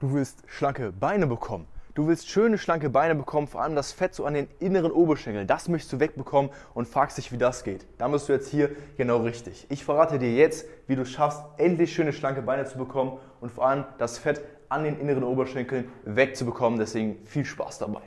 Du willst schlanke Beine bekommen. Du willst schöne, schlanke Beine bekommen, vor allem das Fett so an den inneren Oberschenkeln. Das möchtest du wegbekommen und fragst dich, wie das geht. Da bist du jetzt hier genau richtig. Ich verrate dir jetzt, wie du schaffst, endlich schöne, schlanke Beine zu bekommen und vor allem das Fett an den inneren Oberschenkeln wegzubekommen. Deswegen viel Spaß dabei.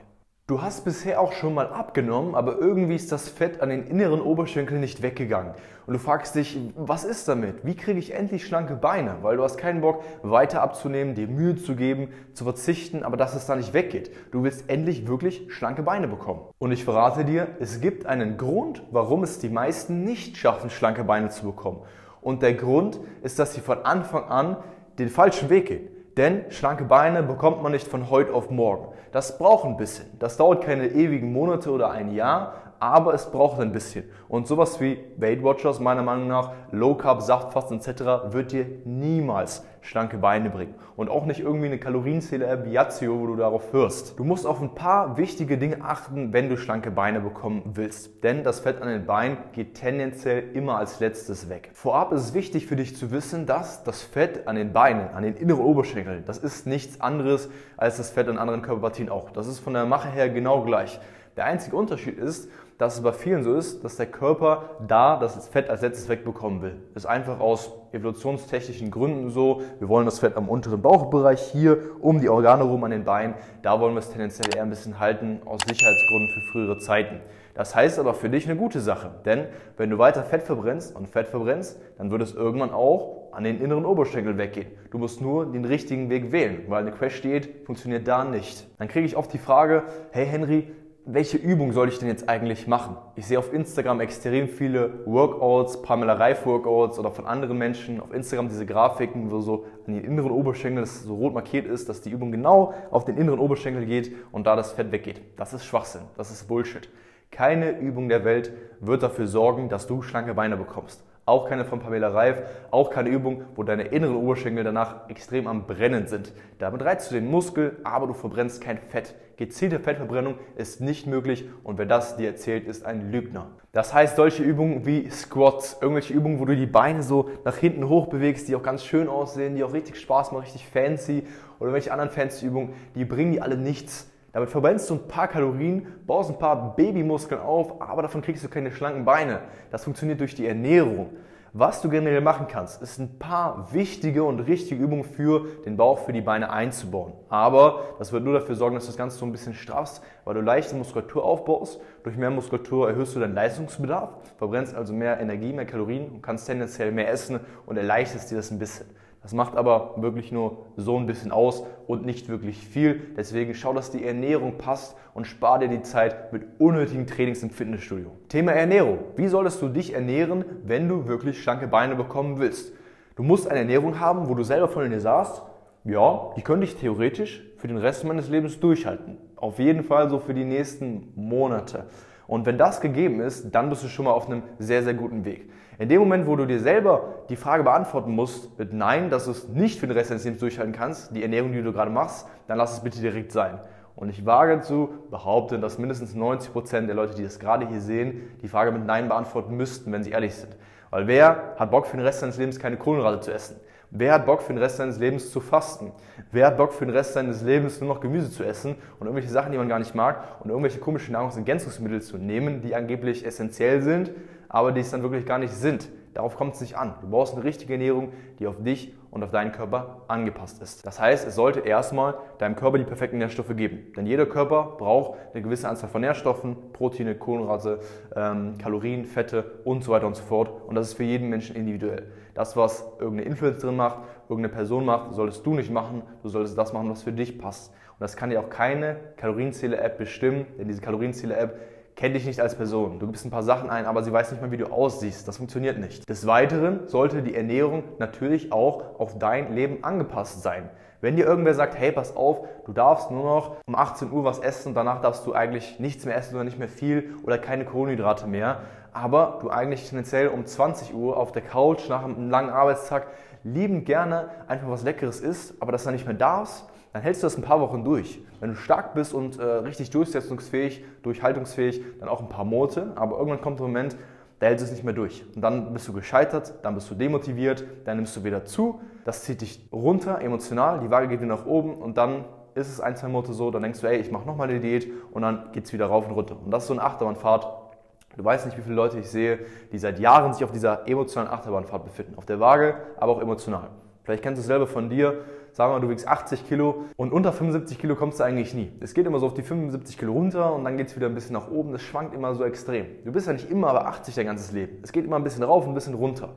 Du hast bisher auch schon mal abgenommen, aber irgendwie ist das Fett an den inneren Oberschenkeln nicht weggegangen. Und du fragst dich, was ist damit? Wie kriege ich endlich schlanke Beine? Weil du hast keinen Bock, weiter abzunehmen, dir Mühe zu geben, zu verzichten, aber dass es da nicht weggeht. Du willst endlich wirklich schlanke Beine bekommen. Und ich verrate dir, es gibt einen Grund, warum es die meisten nicht schaffen, schlanke Beine zu bekommen. Und der Grund ist, dass sie von Anfang an den falschen Weg gehen. Denn schlanke Beine bekommt man nicht von heute auf morgen. Das braucht ein bisschen. Das dauert keine ewigen Monate oder ein Jahr, aber es braucht ein bisschen. Und sowas wie Weight Watchers, meiner Meinung nach, Low Carb, Saftfasten etc. wird dir niemals schlanke Beine bringen. Und auch nicht irgendwie eine Kalorienzähler Biazio, wo du darauf hörst. Du musst auf ein paar wichtige Dinge achten, wenn du schlanke Beine bekommen willst. Denn das Fett an den Beinen geht tendenziell immer als letztes weg. Vorab ist es wichtig für dich zu wissen, dass das Fett an den Beinen, an den inneren Oberschenkeln, das ist nichts anderes als das Fett an anderen Körperpartien auch. Das ist von der Mache her genau gleich. Der einzige Unterschied ist, dass es bei vielen so ist, dass der Körper da das Fett als letztes wegbekommen will. Das ist einfach aus evolutionstechnischen Gründen so. Wir wollen das Fett am unteren Bauchbereich hier um die Organe rum an den Beinen. Da wollen wir es tendenziell eher ein bisschen halten aus Sicherheitsgründen für frühere Zeiten. Das heißt aber für dich eine gute Sache, denn wenn du weiter Fett verbrennst und Fett verbrennst, dann wird es irgendwann auch an den inneren Oberschenkel weggehen. Du musst nur den richtigen Weg wählen, weil eine Crash-Diät funktioniert da nicht. Dann kriege ich oft die Frage, hey Henry, welche Übung soll ich denn jetzt eigentlich machen? Ich sehe auf Instagram extrem viele Workouts, Pamela Reif Workouts oder von anderen Menschen auf Instagram diese Grafiken, wo so an den inneren Oberschenkel das so rot markiert ist, dass die Übung genau auf den inneren Oberschenkel geht und da das Fett weggeht. Das ist Schwachsinn, das ist Bullshit. Keine Übung der Welt wird dafür sorgen, dass du schlanke Beine bekommst. Auch keine von Pamela Reif, auch keine Übung, wo deine inneren Oberschenkel danach extrem am Brennen sind. Damit reizt du den Muskel, aber du verbrennst kein Fett. Gezielte Fettverbrennung ist nicht möglich und wer das dir erzählt, ist ein Lügner. Das heißt, solche Übungen wie Squats, irgendwelche Übungen, wo du die Beine so nach hinten hoch bewegst, die auch ganz schön aussehen, die auch richtig Spaß machen, richtig fancy oder welche anderen fancy Übungen, die bringen dir alle nichts. Damit verbrennst du ein paar Kalorien, baust ein paar Babymuskeln auf, aber davon kriegst du keine schlanken Beine. Das funktioniert durch die Ernährung. Was du generell machen kannst, ist ein paar wichtige und richtige Übungen für den Bauch, für die Beine einzubauen. Aber das wird nur dafür sorgen, dass du das Ganze so ein bisschen straffst, weil du leichte Muskulatur aufbaust. Durch mehr Muskulatur erhöhst du deinen Leistungsbedarf, verbrennst also mehr Energie, mehr Kalorien und kannst tendenziell mehr essen und erleichterst dir das ein bisschen. Das macht aber wirklich nur so ein bisschen aus und nicht wirklich viel. Deswegen schau, dass die Ernährung passt und spar dir die Zeit mit unnötigen Trainings im Fitnessstudio. Thema Ernährung. Wie solltest du dich ernähren, wenn du wirklich schlanke Beine bekommen willst? Du musst eine Ernährung haben, wo du selber von dir sagst, ja, die könnte ich theoretisch für den Rest meines Lebens durchhalten. Auf jeden Fall so für die nächsten Monate. Und wenn das gegeben ist, dann bist du schon mal auf einem sehr, sehr guten Weg. In dem Moment, wo du dir selber die Frage beantworten musst mit Nein, dass du es nicht für den Rest deines Lebens durchhalten kannst, die Ernährung, die du gerade machst, dann lass es bitte direkt sein. Und ich wage zu behaupten, dass mindestens 90 Prozent der Leute, die das gerade hier sehen, die Frage mit Nein beantworten müssten, wenn sie ehrlich sind. Weil wer hat Bock für den Rest seines Lebens keine Kohlenhydrate zu essen? Wer hat Bock für den Rest seines Lebens zu fasten? Wer hat Bock für den Rest seines Lebens nur noch Gemüse zu essen und irgendwelche Sachen, die man gar nicht mag und irgendwelche komischen Nahrungsergänzungsmittel zu nehmen, die angeblich essentiell sind, aber die es dann wirklich gar nicht sind? Darauf kommt es nicht an. Du brauchst eine richtige Ernährung, die auf dich und auf deinen Körper angepasst ist. Das heißt, es sollte erstmal deinem Körper die perfekten Nährstoffe geben. Denn jeder Körper braucht eine gewisse Anzahl von Nährstoffen, Proteine, Kohlenhydrate, ähm, Kalorien, Fette und so weiter und so fort. Und das ist für jeden Menschen individuell. Das, was irgendeine Influencerin macht, irgendeine Person macht, solltest du nicht machen. Du solltest das machen, was für dich passt. Und das kann dir auch keine Kalorienzähler-App bestimmen, denn diese Kalorienzähler-App kennt dich nicht als Person. Du gibst ein paar Sachen ein, aber sie weiß nicht mal, wie du aussiehst. Das funktioniert nicht. Des Weiteren sollte die Ernährung natürlich auch auf dein Leben angepasst sein. Wenn dir irgendwer sagt, hey, pass auf, du darfst nur noch um 18 Uhr was essen, danach darfst du eigentlich nichts mehr essen oder nicht mehr viel oder keine Kohlenhydrate mehr, aber du eigentlich tendenziell um 20 Uhr auf der Couch nach einem langen Arbeitstag liebend gerne einfach was Leckeres isst, aber das dann nicht mehr darfst, dann hältst du das ein paar Wochen durch. Wenn du stark bist und äh, richtig durchsetzungsfähig, durchhaltungsfähig, dann auch ein paar Monate, aber irgendwann kommt der Moment, da hältst du es nicht mehr durch. Und dann bist du gescheitert, dann bist du demotiviert, dann nimmst du wieder zu Das zieht dich runter, emotional, die Waage geht wieder nach oben und dann ist es ein, zwei Monate so, dann denkst du, ey, ich mache nochmal eine Diät und dann geht es wieder rauf und runter. Und das ist so eine Achterbahnfahrt. Du weißt nicht, wie viele Leute ich sehe, die seit Jahren sich auf dieser emotionalen Achterbahnfahrt befinden. Auf der Waage, aber auch emotional. Vielleicht kennst du es selber von dir. Sagen wir mal, du wiegst 80 Kilo und unter 75 Kilo kommst du eigentlich nie. Es geht immer so auf die 75 Kilo runter und dann geht es wieder ein bisschen nach oben. Das schwankt immer so extrem. Du bist ja nicht immer bei 80 dein ganzes Leben. Es geht immer ein bisschen rauf und ein bisschen runter.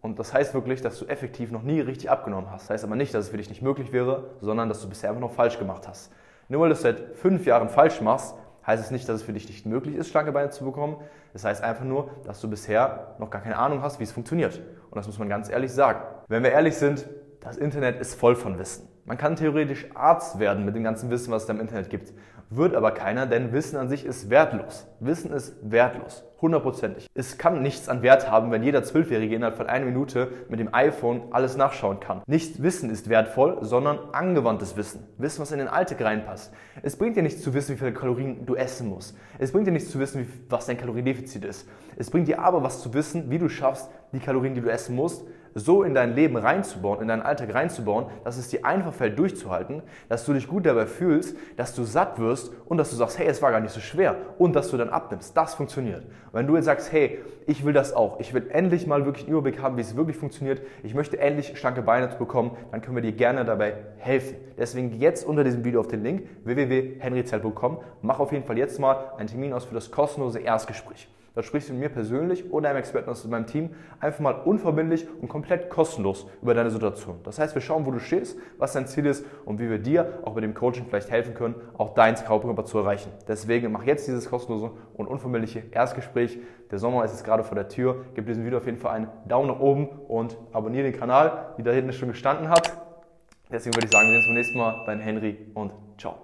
Und das heißt wirklich, dass du effektiv noch nie richtig abgenommen hast. Das heißt aber nicht, dass es für dich nicht möglich wäre, sondern dass du bisher einfach noch falsch gemacht hast. Nur weil du es seit fünf Jahren falsch machst, heißt es nicht, dass es für dich nicht möglich ist, schlanke Beine zu bekommen. Das heißt einfach nur, dass du bisher noch gar keine Ahnung hast, wie es funktioniert. Und das muss man ganz ehrlich sagen. Wenn wir ehrlich sind, das Internet ist voll von Wissen. Man kann theoretisch Arzt werden mit dem ganzen Wissen, was es da im Internet gibt. Wird aber keiner, denn Wissen an sich ist wertlos. Wissen ist wertlos. Hundertprozentig. Es kann nichts an Wert haben, wenn jeder Zwölfjährige innerhalb von einer Minute mit dem iPhone alles nachschauen kann. Nicht Wissen ist wertvoll, sondern angewandtes Wissen. Wissen, was in den Alltag reinpasst. Es bringt dir nichts zu wissen, wie viele Kalorien du essen musst. Es bringt dir nichts zu wissen, was dein Kaloriendefizit ist. Es bringt dir aber was zu wissen, wie du schaffst, die Kalorien, die du essen musst, so in dein Leben reinzubauen, in deinen Alltag reinzubauen, dass es dir einfach fällt durchzuhalten, dass du dich gut dabei fühlst, dass du satt wirst und dass du sagst, hey, es war gar nicht so schwer und dass du dann abnimmst. Das funktioniert. Und wenn du jetzt sagst, hey, ich will das auch, ich will endlich mal wirklich einen Überblick haben, wie es wirklich funktioniert, ich möchte endlich schlanke Beine bekommen, dann können wir dir gerne dabei helfen. Deswegen jetzt unter diesem Video auf den Link www.henryzell.com, mach auf jeden Fall jetzt mal einen Termin aus für das kostenlose Erstgespräch. Da sprichst du mit mir persönlich oder einem Experten aus meinem Team einfach mal unverbindlich und komplett kostenlos über deine Situation. Das heißt, wir schauen, wo du stehst, was dein Ziel ist und wie wir dir auch mit dem Coaching vielleicht helfen können, auch dein Traumkörper zu erreichen. Deswegen mach jetzt dieses kostenlose und unverbindliche Erstgespräch. Der Sommer ist jetzt gerade vor der Tür. Gib diesem Video auf jeden Fall einen Daumen nach oben und abonniere den Kanal, wie da hinten schon gestanden hat. Deswegen würde ich sagen, wir sehen uns beim nächsten Mal. Dein Henry und ciao.